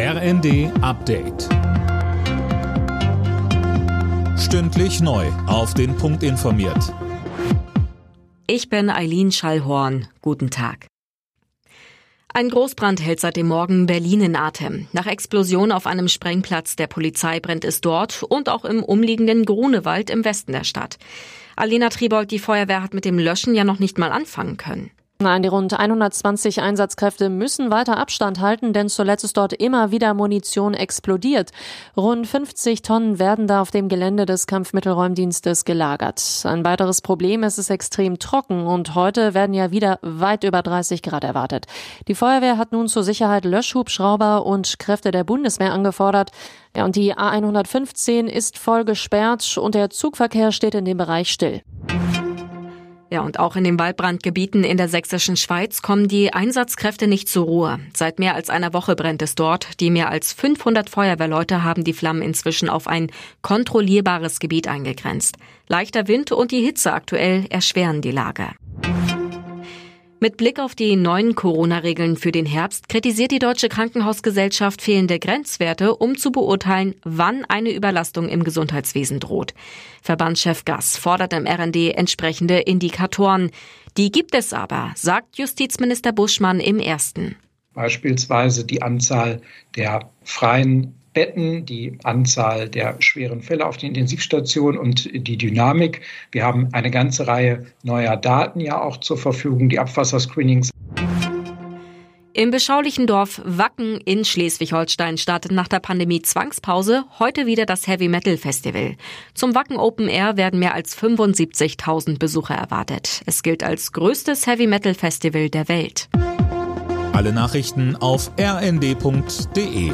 RND Update. Stündlich neu. Auf den Punkt informiert. Ich bin Eileen Schallhorn. Guten Tag. Ein Großbrand hält seit dem Morgen Berlin in Atem. Nach Explosion auf einem Sprengplatz der Polizei brennt es dort und auch im umliegenden Grunewald im Westen der Stadt. Alena Tribold, die Feuerwehr hat mit dem Löschen ja noch nicht mal anfangen können. Nein, die rund 120 Einsatzkräfte müssen weiter Abstand halten, denn zuletzt ist dort immer wieder Munition explodiert. Rund 50 Tonnen werden da auf dem Gelände des Kampfmittelräumdienstes gelagert. Ein weiteres Problem ist es extrem trocken und heute werden ja wieder weit über 30 Grad erwartet. Die Feuerwehr hat nun zur Sicherheit Löschhubschrauber und Kräfte der Bundeswehr angefordert. Ja, und die A115 ist voll gesperrt und der Zugverkehr steht in dem Bereich still. Ja, und auch in den Waldbrandgebieten in der sächsischen Schweiz kommen die Einsatzkräfte nicht zur Ruhe. Seit mehr als einer Woche brennt es dort. Die mehr als 500 Feuerwehrleute haben die Flammen inzwischen auf ein kontrollierbares Gebiet eingegrenzt. Leichter Wind und die Hitze aktuell erschweren die Lage. Mit Blick auf die neuen Corona-Regeln für den Herbst kritisiert die Deutsche Krankenhausgesellschaft fehlende Grenzwerte, um zu beurteilen, wann eine Überlastung im Gesundheitswesen droht. Verbandschef Gass fordert im RND entsprechende Indikatoren. Die gibt es aber, sagt Justizminister Buschmann im ersten. Beispielsweise die Anzahl der freien Betten, die Anzahl der schweren Fälle auf den Intensivstationen und die Dynamik. Wir haben eine ganze Reihe neuer Daten ja auch zur Verfügung, die Abwasserscreenings. Im beschaulichen Dorf Wacken in Schleswig-Holstein startet nach der Pandemie Zwangspause heute wieder das Heavy Metal Festival. Zum Wacken Open Air werden mehr als 75.000 Besucher erwartet. Es gilt als größtes Heavy Metal Festival der Welt. Alle Nachrichten auf rnd.de